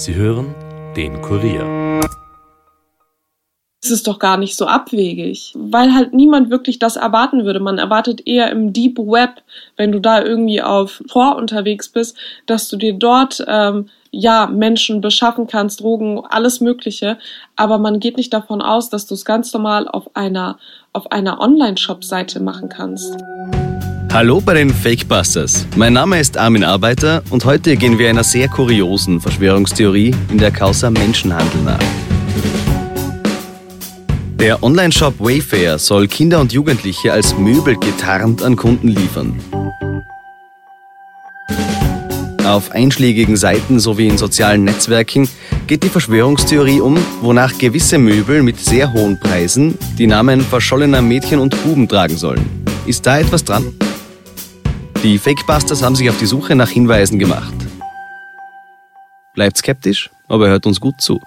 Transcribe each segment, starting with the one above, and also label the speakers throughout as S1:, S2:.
S1: Sie hören den Kurier.
S2: Es ist doch gar nicht so abwegig, weil halt niemand wirklich das erwarten würde. Man erwartet eher im Deep Web, wenn du da irgendwie auf Tor unterwegs bist, dass du dir dort ähm, ja Menschen beschaffen kannst, Drogen, alles Mögliche. Aber man geht nicht davon aus, dass du es ganz normal auf einer auf einer Online-Shop-Seite machen kannst.
S1: Hallo bei den Fakebusters. Mein Name ist Armin Arbeiter und heute gehen wir einer sehr kuriosen Verschwörungstheorie in der Causa Menschenhandel nach. Der Online-Shop Wayfair soll Kinder und Jugendliche als Möbel getarnt an Kunden liefern. Auf einschlägigen Seiten sowie in sozialen Netzwerken geht die Verschwörungstheorie um, wonach gewisse Möbel mit sehr hohen Preisen die Namen verschollener Mädchen und Buben tragen sollen. Ist da etwas dran? Die Fakebusters haben sich auf die Suche nach Hinweisen gemacht. Bleibt skeptisch, aber hört uns gut zu.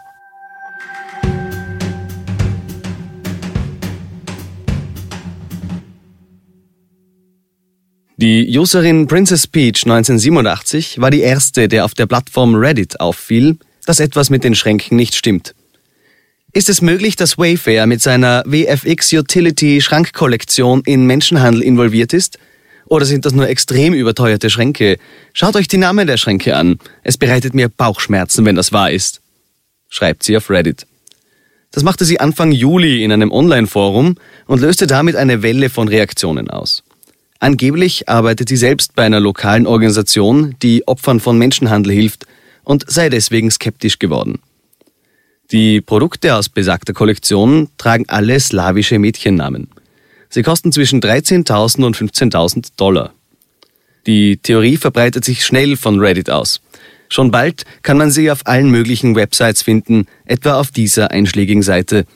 S1: Die Userin Princess Peach 1987 war die erste, der auf der Plattform Reddit auffiel, dass etwas mit den Schränken nicht stimmt. Ist es möglich, dass Wayfair mit seiner WFX Utility Schrankkollektion in Menschenhandel involviert ist? Oder sind das nur extrem überteuerte Schränke? Schaut euch die Namen der Schränke an. Es bereitet mir Bauchschmerzen, wenn das wahr ist. Schreibt sie auf Reddit. Das machte sie Anfang Juli in einem Online-Forum und löste damit eine Welle von Reaktionen aus. Angeblich arbeitet sie selbst bei einer lokalen Organisation, die Opfern von Menschenhandel hilft und sei deswegen skeptisch geworden. Die Produkte aus besagter Kollektion tragen alle slawische Mädchennamen. Sie kosten zwischen 13.000 und 15.000 Dollar. Die Theorie verbreitet sich schnell von Reddit aus. Schon bald kann man sie auf allen möglichen Websites finden, etwa auf dieser einschlägigen Seite.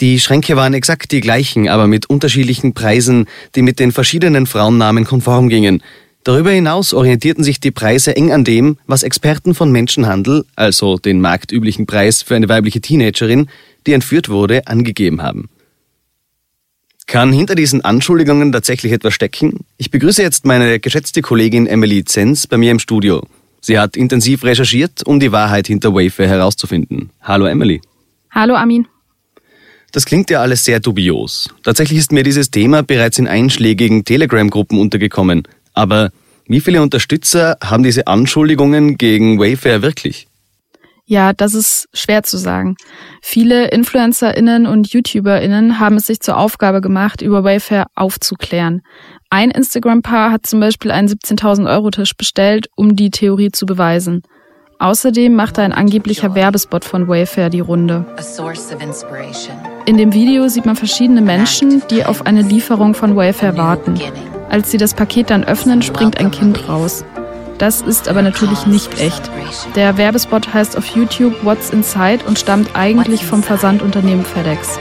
S1: Die Schränke waren exakt die gleichen, aber mit unterschiedlichen Preisen, die mit den verschiedenen Frauennamen konform gingen. Darüber hinaus orientierten sich die Preise eng an dem, was Experten von Menschenhandel, also den marktüblichen Preis für eine weibliche Teenagerin, die entführt wurde, angegeben haben. Kann hinter diesen Anschuldigungen tatsächlich etwas stecken? Ich begrüße jetzt meine geschätzte Kollegin Emily Zenz bei mir im Studio. Sie hat intensiv recherchiert, um die Wahrheit hinter Wayfair herauszufinden. Hallo Emily.
S3: Hallo Armin.
S1: Das klingt ja alles sehr dubios. Tatsächlich ist mir dieses Thema bereits in einschlägigen Telegram-Gruppen untergekommen. Aber wie viele Unterstützer haben diese Anschuldigungen gegen Wayfair wirklich?
S3: Ja, das ist schwer zu sagen. Viele InfluencerInnen und YouTuberInnen haben es sich zur Aufgabe gemacht, über Wayfair aufzuklären. Ein Instagram-Paar hat zum Beispiel einen 17.000 Euro Tisch bestellt, um die Theorie zu beweisen. Außerdem machte ein angeblicher Werbespot von Wayfair die Runde. In dem Video sieht man verschiedene Menschen, die auf eine Lieferung von Wayfair warten. Als sie das Paket dann öffnen, springt ein Kind raus. Das ist aber natürlich nicht echt. Der Werbespot heißt auf YouTube What's Inside und stammt eigentlich vom Versandunternehmen FedEx.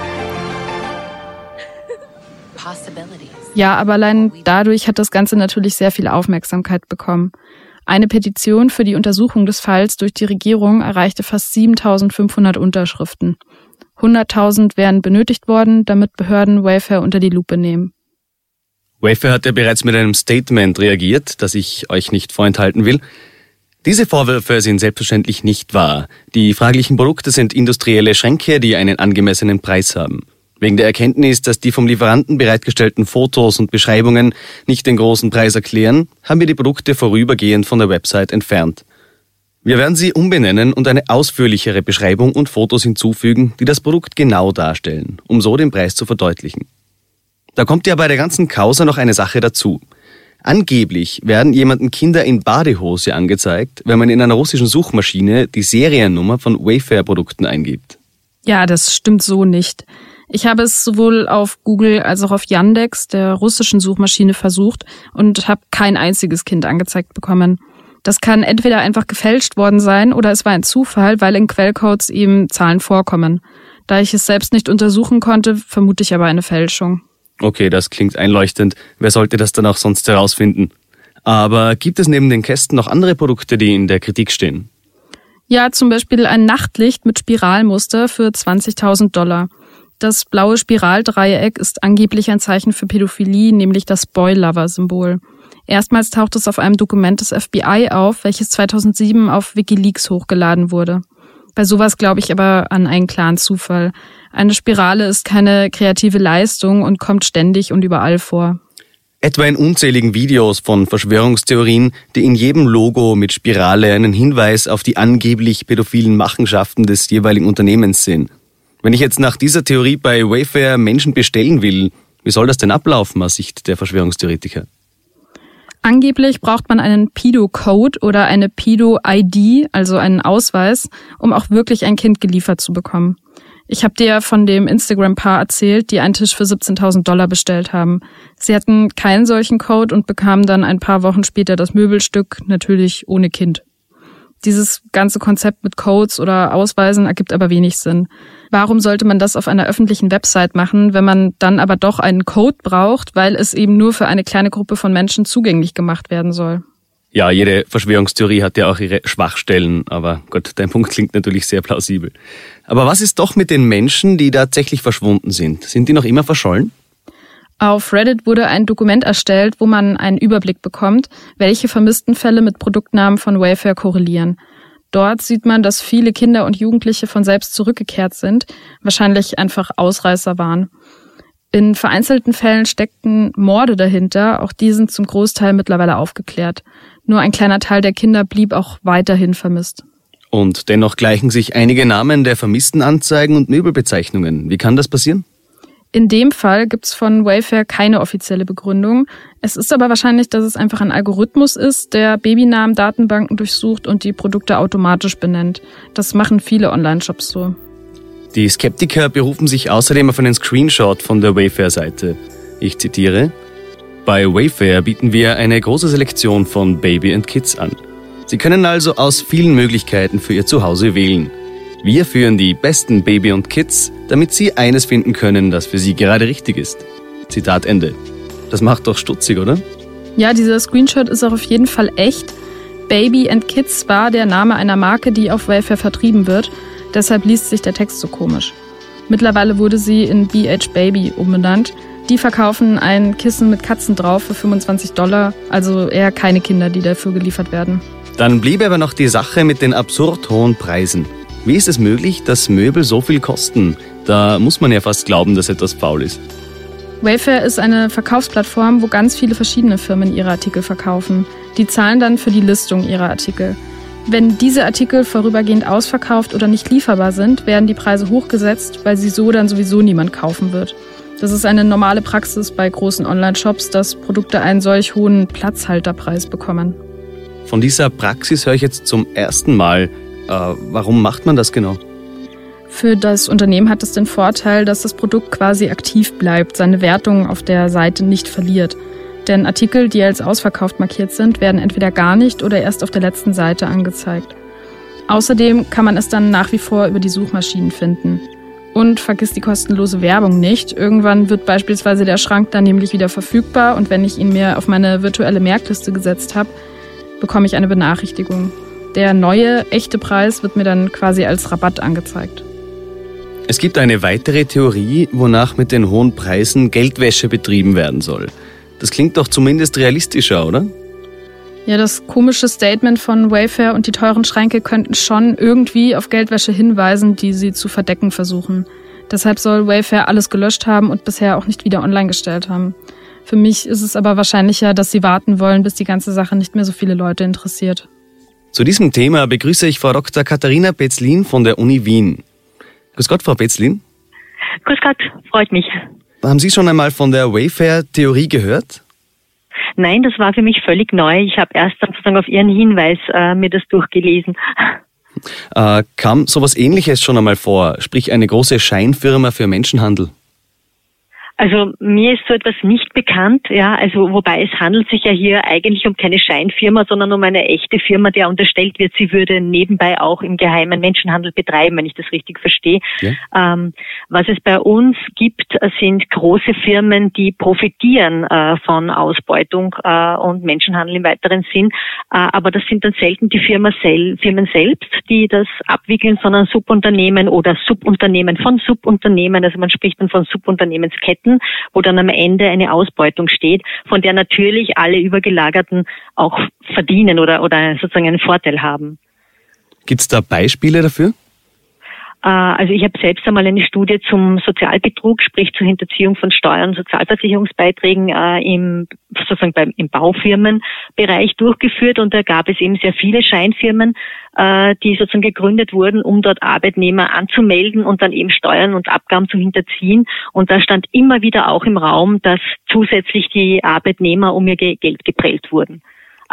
S3: Ja, aber allein dadurch hat das Ganze natürlich sehr viel Aufmerksamkeit bekommen. Eine Petition für die Untersuchung des Falls durch die Regierung erreichte fast 7500 Unterschriften. 100.000 wären benötigt worden, damit Behörden Wayfair unter die Lupe nehmen.
S1: Wayfair hat ja bereits mit einem Statement reagiert, das ich euch nicht vorenthalten will. Diese Vorwürfe sind selbstverständlich nicht wahr. Die fraglichen Produkte sind industrielle Schränke, die einen angemessenen Preis haben. Wegen der Erkenntnis, dass die vom Lieferanten bereitgestellten Fotos und Beschreibungen nicht den großen Preis erklären, haben wir die Produkte vorübergehend von der Website entfernt. Wir werden sie umbenennen und eine ausführlichere Beschreibung und Fotos hinzufügen, die das Produkt genau darstellen, um so den Preis zu verdeutlichen. Da kommt ja bei der ganzen Causa noch eine Sache dazu. Angeblich werden jemanden Kinder in Badehose angezeigt, wenn man in einer russischen Suchmaschine die Seriennummer von Wayfair-Produkten eingibt.
S3: Ja, das stimmt so nicht. Ich habe es sowohl auf Google als auch auf Yandex, der russischen Suchmaschine, versucht und habe kein einziges Kind angezeigt bekommen. Das kann entweder einfach gefälscht worden sein oder es war ein Zufall, weil in Quellcodes eben Zahlen vorkommen. Da ich es selbst nicht untersuchen konnte, vermute ich aber eine Fälschung.
S1: Okay, das klingt einleuchtend. Wer sollte das dann auch sonst herausfinden? Aber gibt es neben den Kästen noch andere Produkte, die in der Kritik stehen?
S3: Ja, zum Beispiel ein Nachtlicht mit Spiralmuster für 20.000 Dollar. Das blaue Spiraldreieck ist angeblich ein Zeichen für Pädophilie, nämlich das Boy-Lover-Symbol. Erstmals taucht es auf einem Dokument des FBI auf, welches 2007 auf Wikileaks hochgeladen wurde. Bei sowas glaube ich aber an einen klaren Zufall. Eine Spirale ist keine kreative Leistung und kommt ständig und überall vor.
S1: Etwa in unzähligen Videos von Verschwörungstheorien, die in jedem Logo mit Spirale einen Hinweis auf die angeblich pädophilen Machenschaften des jeweiligen Unternehmens sehen. Wenn ich jetzt nach dieser Theorie bei Wayfair Menschen bestellen will, wie soll das denn ablaufen aus Sicht der Verschwörungstheoretiker?
S3: Angeblich braucht man einen Pido-Code oder eine Pido-ID, also einen Ausweis, um auch wirklich ein Kind geliefert zu bekommen. Ich habe dir von dem Instagram-Paar erzählt, die einen Tisch für 17.000 Dollar bestellt haben. Sie hatten keinen solchen Code und bekamen dann ein paar Wochen später das Möbelstück, natürlich ohne Kind. Dieses ganze Konzept mit Codes oder Ausweisen ergibt aber wenig Sinn. Warum sollte man das auf einer öffentlichen Website machen, wenn man dann aber doch einen Code braucht, weil es eben nur für eine kleine Gruppe von Menschen zugänglich gemacht werden soll?
S1: Ja, jede Verschwörungstheorie hat ja auch ihre Schwachstellen, aber Gott, dein Punkt klingt natürlich sehr plausibel. Aber was ist doch mit den Menschen, die tatsächlich verschwunden sind? Sind die noch immer verschollen?
S3: Auf Reddit wurde ein Dokument erstellt, wo man einen Überblick bekommt, welche vermissten Fälle mit Produktnamen von Wayfair korrelieren. Dort sieht man, dass viele Kinder und Jugendliche von selbst zurückgekehrt sind, wahrscheinlich einfach Ausreißer waren. In vereinzelten Fällen steckten Morde dahinter, auch die sind zum Großteil mittlerweile aufgeklärt. Nur ein kleiner Teil der Kinder blieb auch weiterhin vermisst.
S1: Und dennoch gleichen sich einige Namen der vermissten Anzeigen und Möbelbezeichnungen. Wie kann das passieren?
S3: In dem Fall gibt's von Wayfair keine offizielle Begründung. Es ist aber wahrscheinlich, dass es einfach ein Algorithmus ist, der Babynamen Datenbanken durchsucht und die Produkte automatisch benennt. Das machen viele Online-Shops so.
S1: Die Skeptiker berufen sich außerdem auf einen Screenshot von der Wayfair-Seite. Ich zitiere. Bei Wayfair bieten wir eine große Selektion von Baby and Kids an. Sie können also aus vielen Möglichkeiten für Ihr Zuhause wählen. Wir führen die besten Baby und Kids, damit Sie eines finden können, das für Sie gerade richtig ist. Zitat Ende. Das macht doch stutzig, oder?
S3: Ja, dieser Screenshot ist auch auf jeden Fall echt. Baby and Kids war der Name einer Marke, die auf Welfare vertrieben wird. Deshalb liest sich der Text so komisch. Mittlerweile wurde sie in BH Baby umbenannt. Die verkaufen ein Kissen mit Katzen drauf für 25 Dollar, also eher keine Kinder, die dafür geliefert werden.
S1: Dann bliebe aber noch die Sache mit den absurd hohen Preisen. Wie ist es möglich, dass Möbel so viel kosten? Da muss man ja fast glauben, dass etwas faul ist.
S3: Wayfair ist eine Verkaufsplattform, wo ganz viele verschiedene Firmen ihre Artikel verkaufen. Die zahlen dann für die Listung ihrer Artikel. Wenn diese Artikel vorübergehend ausverkauft oder nicht lieferbar sind, werden die Preise hochgesetzt, weil sie so dann sowieso niemand kaufen wird. Das ist eine normale Praxis bei großen Online-Shops, dass Produkte einen solch hohen Platzhalterpreis bekommen.
S1: Von dieser Praxis höre ich jetzt zum ersten Mal. Äh, warum macht man das genau?
S3: Für das Unternehmen hat es den Vorteil, dass das Produkt quasi aktiv bleibt, seine Wertung auf der Seite nicht verliert. Denn Artikel, die als ausverkauft markiert sind, werden entweder gar nicht oder erst auf der letzten Seite angezeigt. Außerdem kann man es dann nach wie vor über die Suchmaschinen finden. Und vergiss die kostenlose Werbung nicht. Irgendwann wird beispielsweise der Schrank dann nämlich wieder verfügbar und wenn ich ihn mir auf meine virtuelle Merkliste gesetzt habe, bekomme ich eine Benachrichtigung. Der neue, echte Preis wird mir dann quasi als Rabatt angezeigt.
S1: Es gibt eine weitere Theorie, wonach mit den hohen Preisen Geldwäsche betrieben werden soll. Das klingt doch zumindest realistischer, oder?
S3: Ja, das komische Statement von Wayfair und die teuren Schränke könnten schon irgendwie auf Geldwäsche hinweisen, die sie zu verdecken versuchen. Deshalb soll Wayfair alles gelöscht haben und bisher auch nicht wieder online gestellt haben. Für mich ist es aber wahrscheinlicher, dass sie warten wollen, bis die ganze Sache nicht mehr so viele Leute interessiert.
S1: Zu diesem Thema begrüße ich Frau Dr. Katharina Betzlin von der Uni Wien. Grüß Gott, Frau Betzlin.
S4: Grüß Gott, freut mich.
S1: Haben Sie schon einmal von der Wayfair-Theorie gehört?
S4: Nein, das war für mich völlig neu. Ich habe erst sozusagen auf Ihren Hinweis äh, mir das durchgelesen.
S1: Äh, kam sowas ähnliches schon einmal vor, sprich eine große Scheinfirma für Menschenhandel?
S4: Also mir ist so etwas nicht bekannt, ja, also wobei es handelt sich ja hier eigentlich um keine Scheinfirma, sondern um eine echte Firma, der unterstellt wird, sie würde nebenbei auch im geheimen Menschenhandel betreiben, wenn ich das richtig verstehe. Ja. Ähm, was es bei uns gibt, sind große Firmen, die profitieren äh, von Ausbeutung äh, und Menschenhandel im weiteren Sinn, äh, aber das sind dann selten die Firma sel Firmen selbst, die das abwickeln, sondern Subunternehmen oder Subunternehmen von Subunternehmen, also man spricht dann von Subunternehmensketten Ketten, wo dann am Ende eine Ausbeutung steht, von der natürlich alle Übergelagerten auch verdienen oder, oder sozusagen einen Vorteil haben.
S1: Gibt es da Beispiele dafür?
S4: Äh, also ich habe selbst einmal eine Studie zum Sozialbetrug, sprich zur Hinterziehung von Steuern und Sozialversicherungsbeiträgen äh, im sozusagen beim im Baufirmenbereich durchgeführt und da gab es eben sehr viele Scheinfirmen, äh, die sozusagen gegründet wurden, um dort Arbeitnehmer anzumelden und dann eben Steuern und Abgaben zu hinterziehen. Und da stand immer wieder auch im Raum, dass zusätzlich die Arbeitnehmer um ihr Geld geprellt wurden.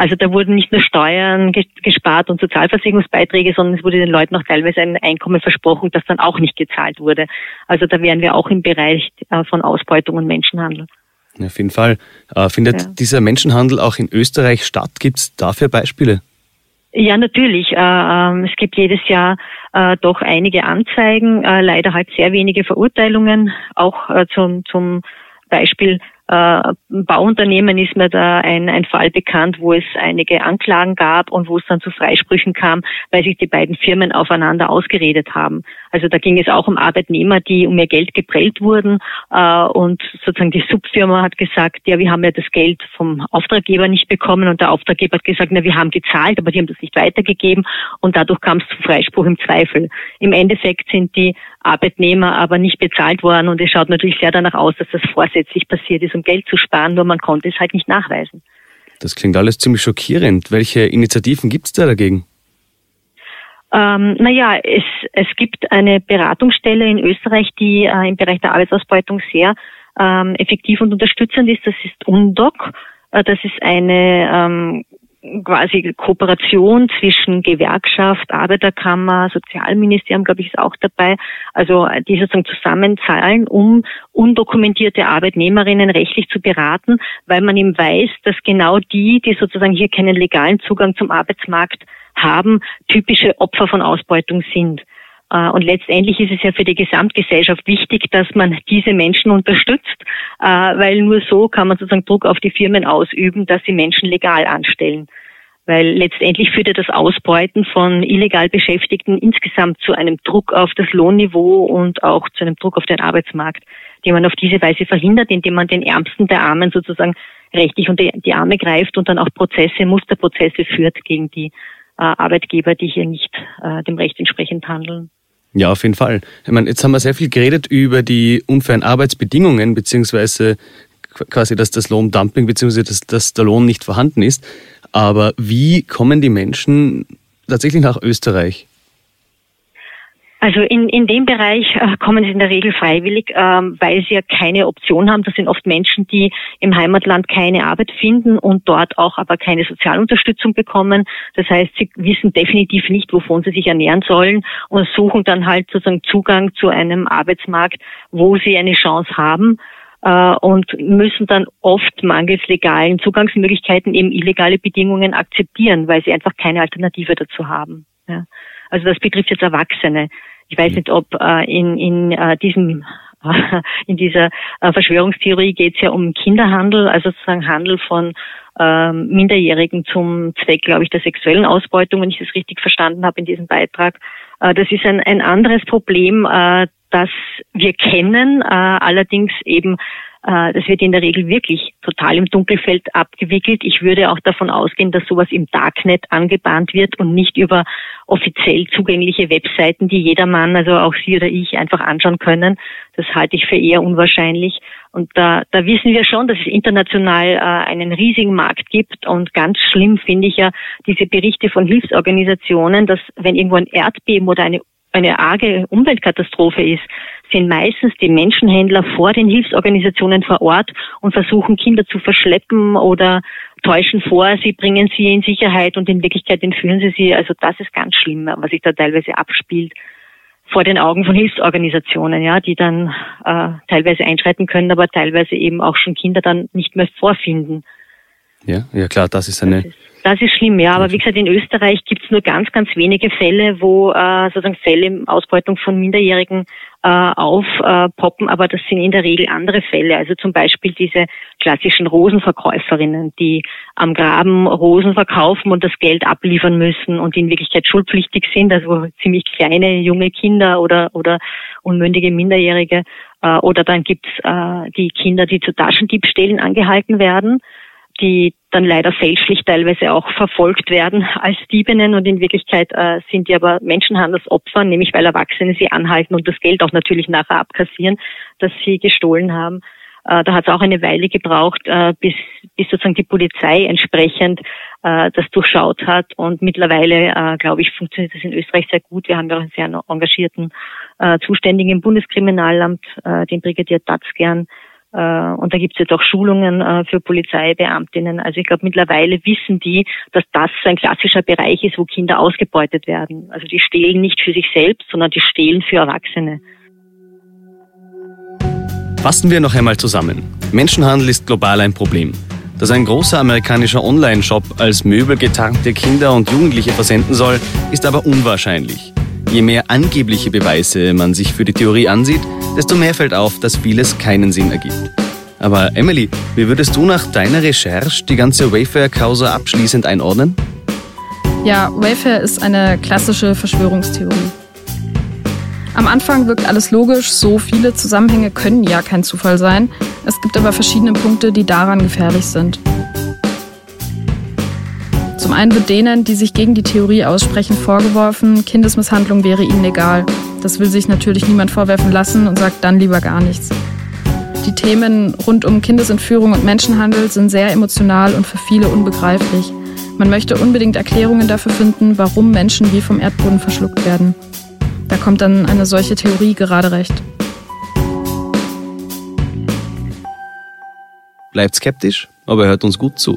S4: Also da wurden nicht nur Steuern gespart und Sozialversicherungsbeiträge, sondern es wurde den Leuten auch teilweise ein Einkommen versprochen, das dann auch nicht gezahlt wurde. Also da wären wir auch im Bereich äh, von Ausbeutung und Menschenhandel.
S1: Auf jeden Fall. Äh, findet ja. dieser Menschenhandel auch in Österreich statt? Gibt es dafür Beispiele?
S4: Ja, natürlich. Äh, ähm, es gibt jedes Jahr doch einige Anzeigen, leider halt sehr wenige Verurteilungen, auch zum, zum Beispiel Bauunternehmen ist mir da ein, ein Fall bekannt, wo es einige Anklagen gab und wo es dann zu Freisprüchen kam, weil sich die beiden Firmen aufeinander ausgeredet haben. Also da ging es auch um Arbeitnehmer, die um ihr Geld geprellt wurden äh, und sozusagen die Subfirma hat gesagt, ja, wir haben ja das Geld vom Auftraggeber nicht bekommen und der Auftraggeber hat gesagt, na, wir haben gezahlt, aber die haben das nicht weitergegeben und dadurch kam es zu Freispruch im Zweifel. Im Endeffekt sind die Arbeitnehmer aber nicht bezahlt worden und es schaut natürlich sehr danach aus, dass das vorsätzlich passiert ist, um Geld zu sparen, nur man konnte es halt nicht nachweisen.
S1: Das klingt alles ziemlich schockierend. Welche Initiativen gibt es da dagegen?
S4: Ähm, naja, es, es gibt eine Beratungsstelle in Österreich, die äh, im Bereich der Arbeitsausbeutung sehr ähm, effektiv und unterstützend ist. Das ist UNDOC. Äh, das ist eine ähm, quasi Kooperation zwischen Gewerkschaft, Arbeiterkammer, Sozialministerium, glaube ich, ist auch dabei. Also die sozusagen zusammenzahlen, um undokumentierte Arbeitnehmerinnen rechtlich zu beraten, weil man eben weiß, dass genau die, die sozusagen hier keinen legalen Zugang zum Arbeitsmarkt haben, typische Opfer von Ausbeutung sind. Äh, und letztendlich ist es ja für die Gesamtgesellschaft wichtig, dass man diese Menschen unterstützt, äh, weil nur so kann man sozusagen Druck auf die Firmen ausüben, dass sie Menschen legal anstellen. Weil letztendlich führt ja das Ausbeuten von illegal Beschäftigten insgesamt zu einem Druck auf das Lohnniveau und auch zu einem Druck auf den Arbeitsmarkt, den man auf diese Weise verhindert, indem man den Ärmsten der Armen sozusagen rechtlich unter die Arme greift und dann auch Prozesse, Musterprozesse führt gegen die Arbeitgeber, die hier nicht dem Recht entsprechend handeln.
S1: Ja, auf jeden Fall. Ich meine, jetzt haben wir sehr viel geredet über die unfairen Arbeitsbedingungen, beziehungsweise quasi, dass das Lohndumping, beziehungsweise dass, dass der Lohn nicht vorhanden ist. Aber wie kommen die Menschen tatsächlich nach Österreich?
S4: Also in, in dem Bereich äh, kommen sie in der Regel freiwillig, ähm, weil sie ja keine Option haben. Das sind oft Menschen, die im Heimatland keine Arbeit finden und dort auch aber keine Sozialunterstützung bekommen. Das heißt, sie wissen definitiv nicht, wovon sie sich ernähren sollen und suchen dann halt sozusagen Zugang zu einem Arbeitsmarkt, wo sie eine Chance haben äh, und müssen dann oft mangels legalen Zugangsmöglichkeiten eben illegale Bedingungen akzeptieren, weil sie einfach keine Alternative dazu haben. Ja. Also das betrifft jetzt Erwachsene. Ich weiß nicht, ob äh, in, in äh, diesem in dieser äh, Verschwörungstheorie geht es ja um Kinderhandel, also sozusagen Handel von ähm, Minderjährigen zum Zweck, glaube ich, der sexuellen Ausbeutung, wenn ich das richtig verstanden habe in diesem Beitrag. Äh, das ist ein, ein anderes Problem, äh, das wir kennen, äh, allerdings eben äh, das wird in der Regel wirklich total im Dunkelfeld abgewickelt. Ich würde auch davon ausgehen, dass sowas im Darknet angebahnt wird und nicht über offiziell zugängliche Webseiten, die jedermann, also auch Sie oder ich, einfach anschauen können. Das halte ich für eher unwahrscheinlich. Und da, da wissen wir schon, dass es international äh, einen riesigen Markt gibt. Und ganz schlimm finde ich ja diese Berichte von Hilfsorganisationen, dass wenn irgendwo ein Erdbeben oder eine eine arge Umweltkatastrophe ist, sind meistens die Menschenhändler vor den Hilfsorganisationen vor Ort und versuchen Kinder zu verschleppen oder täuschen vor, sie bringen sie in Sicherheit und in Wirklichkeit entführen sie sie. Also das ist ganz schlimm, was sich da teilweise abspielt vor den Augen von Hilfsorganisationen, ja, die dann äh, teilweise einschreiten können, aber teilweise eben auch schon Kinder dann nicht mehr vorfinden.
S1: Ja, ja klar, das ist eine.
S4: Das ist, das ist schlimm, ja. Aber wie gesagt, in Österreich gibt es nur ganz, ganz wenige Fälle, wo äh, sozusagen Fälle Ausbeutung von Minderjährigen äh, aufpoppen, äh, aber das sind in der Regel andere Fälle. Also zum Beispiel diese klassischen Rosenverkäuferinnen, die am Graben Rosen verkaufen und das Geld abliefern müssen und in Wirklichkeit schuldpflichtig sind, also ziemlich kleine junge Kinder oder oder unmündige Minderjährige. Äh, oder dann gibt's äh, die Kinder, die zu Taschendiebstählen angehalten werden, die dann leider fälschlich teilweise auch verfolgt werden als Diebinnen und in Wirklichkeit äh, sind die aber Menschenhandelsopfer, nämlich weil Erwachsene sie anhalten und das Geld auch natürlich nachher abkassieren, das sie gestohlen haben. Äh, da hat es auch eine Weile gebraucht, äh, bis, bis sozusagen die Polizei entsprechend äh, das durchschaut hat. Und mittlerweile, äh, glaube ich, funktioniert das in Österreich sehr gut. Wir haben ja auch einen sehr engagierten äh, Zuständigen im Bundeskriminalamt, äh, den Brigadier Tatzgern. Äh, und da gibt es jetzt auch Schulungen äh, für Polizeibeamtinnen. Also ich glaube, mittlerweile wissen die, dass das ein klassischer Bereich ist, wo Kinder ausgebeutet werden. Also die stehlen nicht für sich selbst, sondern die stehlen für Erwachsene.
S1: Fassen wir noch einmal zusammen. Menschenhandel ist global ein Problem. Dass ein großer amerikanischer Online-Shop als Möbel getarnte Kinder und Jugendliche versenden soll, ist aber unwahrscheinlich. Je mehr angebliche Beweise man sich für die Theorie ansieht, desto mehr fällt auf, dass vieles keinen Sinn ergibt. Aber Emily, wie würdest du nach deiner Recherche die ganze Wayfair-Causa abschließend einordnen?
S3: Ja, Wayfair ist eine klassische Verschwörungstheorie. Am Anfang wirkt alles logisch, so viele Zusammenhänge können ja kein Zufall sein. Es gibt aber verschiedene Punkte, die daran gefährlich sind. Zum einen wird denen, die sich gegen die Theorie aussprechen, vorgeworfen, Kindesmisshandlung wäre ihnen egal. Das will sich natürlich niemand vorwerfen lassen und sagt dann lieber gar nichts. Die Themen rund um Kindesentführung und Menschenhandel sind sehr emotional und für viele unbegreiflich. Man möchte unbedingt Erklärungen dafür finden, warum Menschen wie vom Erdboden verschluckt werden. Da kommt dann eine solche Theorie gerade recht.
S1: Bleibt skeptisch, aber hört uns gut zu.